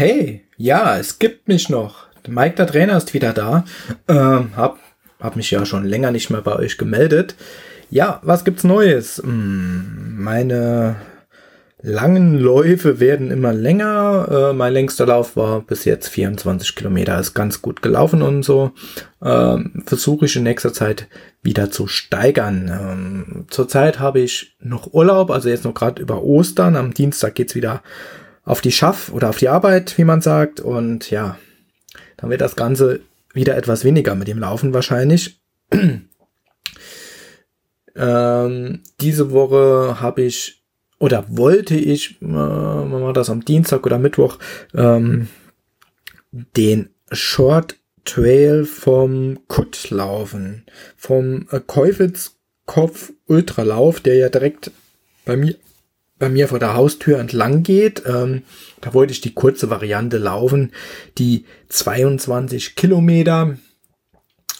Hey, ja, es gibt mich noch. Mike, der Trainer, ist wieder da. Ähm, hab, hab mich ja schon länger nicht mehr bei euch gemeldet. Ja, was gibt's Neues? Hm, meine langen Läufe werden immer länger. Äh, mein längster Lauf war bis jetzt 24 Kilometer. Ist ganz gut gelaufen und so. Ähm, Versuche ich in nächster Zeit wieder zu steigern. Ähm, zurzeit habe ich noch Urlaub, also jetzt noch gerade über Ostern. Am Dienstag geht's wieder auf die Schaff oder auf die Arbeit, wie man sagt. Und ja, dann wird das Ganze wieder etwas weniger mit dem Laufen wahrscheinlich. ähm, diese Woche habe ich oder wollte ich, äh, war das am Dienstag oder Mittwoch, ähm, den Short Trail vom Kutt laufen, vom äh, Käufelskopf Ultralauf, der ja direkt bei mir bei mir vor der Haustür entlang geht. Ähm, da wollte ich die kurze Variante laufen, die 22 Kilometer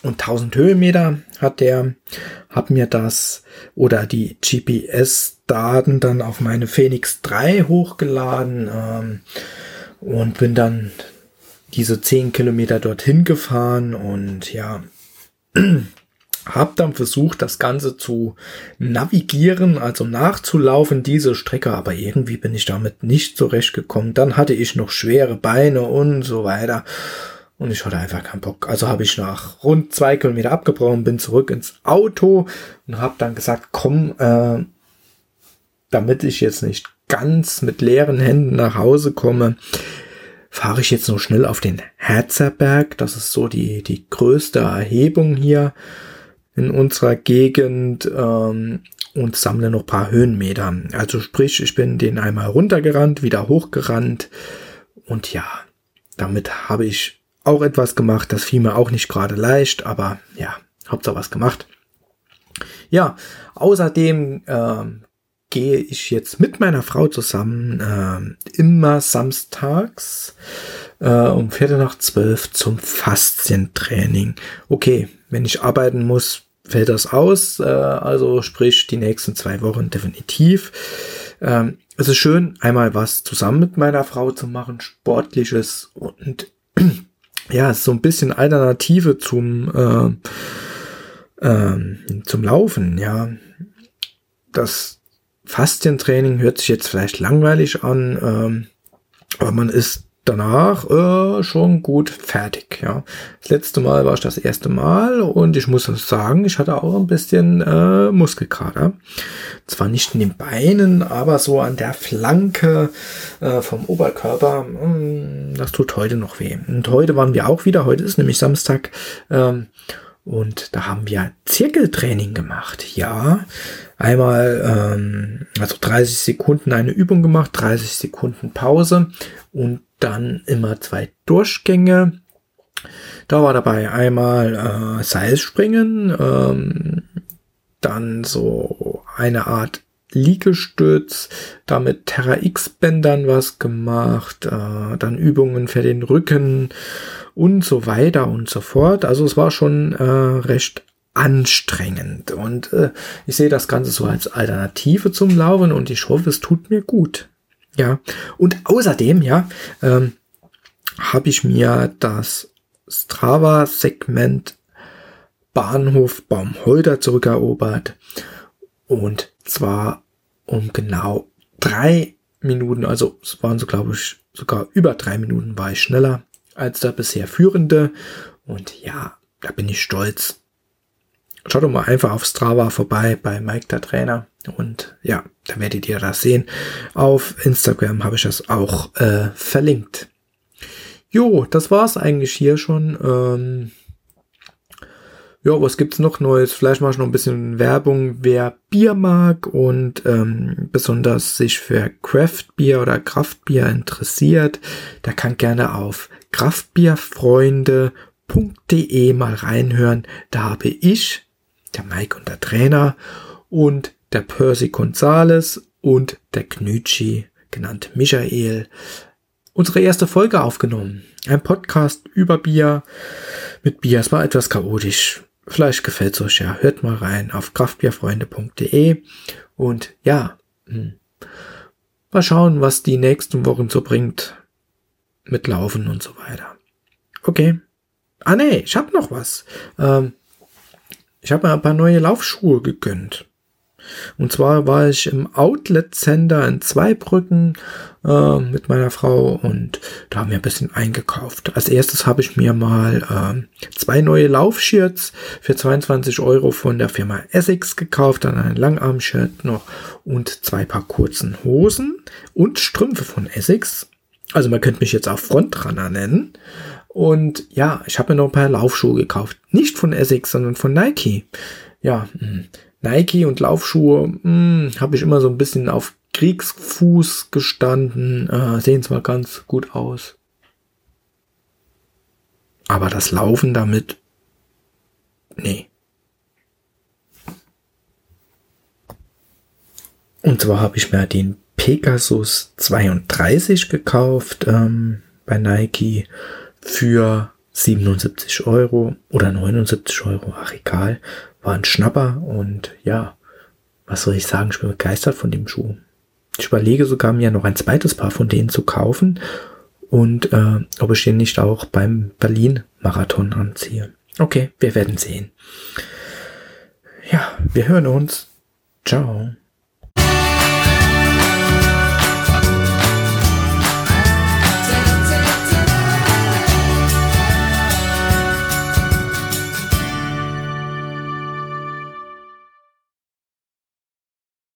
und 1000 Höhenmeter hat der, hab mir das oder die GPS-Daten dann auf meine Phoenix 3 hochgeladen ähm, und bin dann diese 10 Kilometer dorthin gefahren und ja, habe dann versucht, das Ganze zu navigieren, also nachzulaufen, diese Strecke, aber irgendwie bin ich damit nicht zurechtgekommen. Dann hatte ich noch schwere Beine und so weiter. Und ich hatte einfach keinen Bock. Also habe ich nach rund zwei Kilometer abgebrochen, bin zurück ins Auto und habe dann gesagt, komm, äh, damit ich jetzt nicht ganz mit leeren Händen nach Hause komme, fahre ich jetzt noch schnell auf den Herzerberg. Das ist so die, die größte Erhebung hier in unserer Gegend ähm, und sammle noch paar Höhenmeter. Also sprich, ich bin den einmal runtergerannt, wieder hochgerannt und ja, damit habe ich auch etwas gemacht. Das fiel mir auch nicht gerade leicht, aber ja, Hauptsache was gemacht. Ja, außerdem äh, gehe ich jetzt mit meiner Frau zusammen äh, immer samstags äh, um Viertel nach zwölf zum Faszientraining. Okay, wenn ich arbeiten muss, fällt das aus. Äh, also sprich die nächsten zwei Wochen definitiv. Ähm, es ist schön, einmal was zusammen mit meiner Frau zu machen, sportliches und ja, so ein bisschen Alternative zum äh, äh, zum Laufen. Ja, das Faszientraining hört sich jetzt vielleicht langweilig an, ähm, aber man ist danach äh, schon gut fertig. Ja, das letzte Mal war ich das erste Mal und ich muss sagen, ich hatte auch ein bisschen äh, Muskelkater. Zwar nicht in den Beinen, aber so an der Flanke äh, vom Oberkörper. Mh, hm, das tut heute noch weh. Und heute waren wir auch wieder. Heute ist nämlich Samstag. Ähm, und da haben wir Zirkeltraining gemacht. Ja, einmal ähm, also 30 Sekunden eine Übung gemacht, 30 Sekunden Pause und dann immer zwei Durchgänge. Da war dabei einmal äh, Seilspringen, ähm, dann so eine Art Liegestütz, damit Terra X-Bändern was gemacht, äh, dann Übungen für den Rücken und so weiter und so fort. Also es war schon äh, recht anstrengend und äh, ich sehe das Ganze so als Alternative zum Laufen und ich hoffe, es tut mir gut. Ja, und außerdem, ja, ähm, habe ich mir das Strava-Segment Bahnhof Baumholder zurückerobert. Und zwar um genau drei Minuten, also es waren so, glaube ich, sogar über drei Minuten war ich schneller als der bisher Führende. Und ja, da bin ich stolz. Schaut doch mal einfach auf Strava vorbei bei Mike der Trainer. Und ja, da werdet ihr das sehen. Auf Instagram habe ich das auch äh, verlinkt. Jo, das war's eigentlich hier schon. Ähm, ja, was gibt's noch Neues? Vielleicht mache ich noch ein bisschen Werbung, wer Bier mag und ähm, besonders sich für Craft-Bier oder Kraftbier interessiert, der kann gerne auf kraftbierfreunde.de mal reinhören. Da habe ich der Mike und der Trainer und der Percy Gonzales und der Knütschi, genannt Michael, unsere erste Folge aufgenommen. Ein Podcast über Bier mit Bier. Es war etwas chaotisch. Vielleicht gefällt es euch ja. Hört mal rein auf kraftbierfreunde.de und ja, hm. mal schauen, was die nächsten Wochen so bringt. mit Laufen und so weiter. Okay. Ah nee, ich habe noch was. Ähm, ich habe mir ein paar neue Laufschuhe gegönnt. Und zwar war ich im Outlet Center in Zweibrücken äh, mit meiner Frau und da haben wir ein bisschen eingekauft. Als erstes habe ich mir mal äh, zwei neue Laufshirts für 22 Euro von der Firma Essex gekauft, dann ein Langarm-Shirt noch und zwei Paar kurzen Hosen und Strümpfe von Essex. Also man könnte mich jetzt auch Frontrunner nennen. Und ja, ich habe mir noch ein paar Laufschuhe gekauft. Nicht von Essex, sondern von Nike. Ja, hm. Nike und Laufschuhe hm, habe ich immer so ein bisschen auf Kriegsfuß gestanden. Äh, sehen zwar ganz gut aus. Aber das Laufen damit, nee. Und zwar habe ich mir den Pegasus 32 gekauft ähm, bei Nike für 77 Euro oder 79 Euro, ach egal war ein Schnapper und ja, was soll ich sagen, ich bin begeistert von dem Schuh. Ich überlege sogar mir noch ein zweites Paar von denen zu kaufen und äh, ob ich den nicht auch beim Berlin-Marathon anziehe. Okay, wir werden sehen. Ja, wir hören uns. Ciao.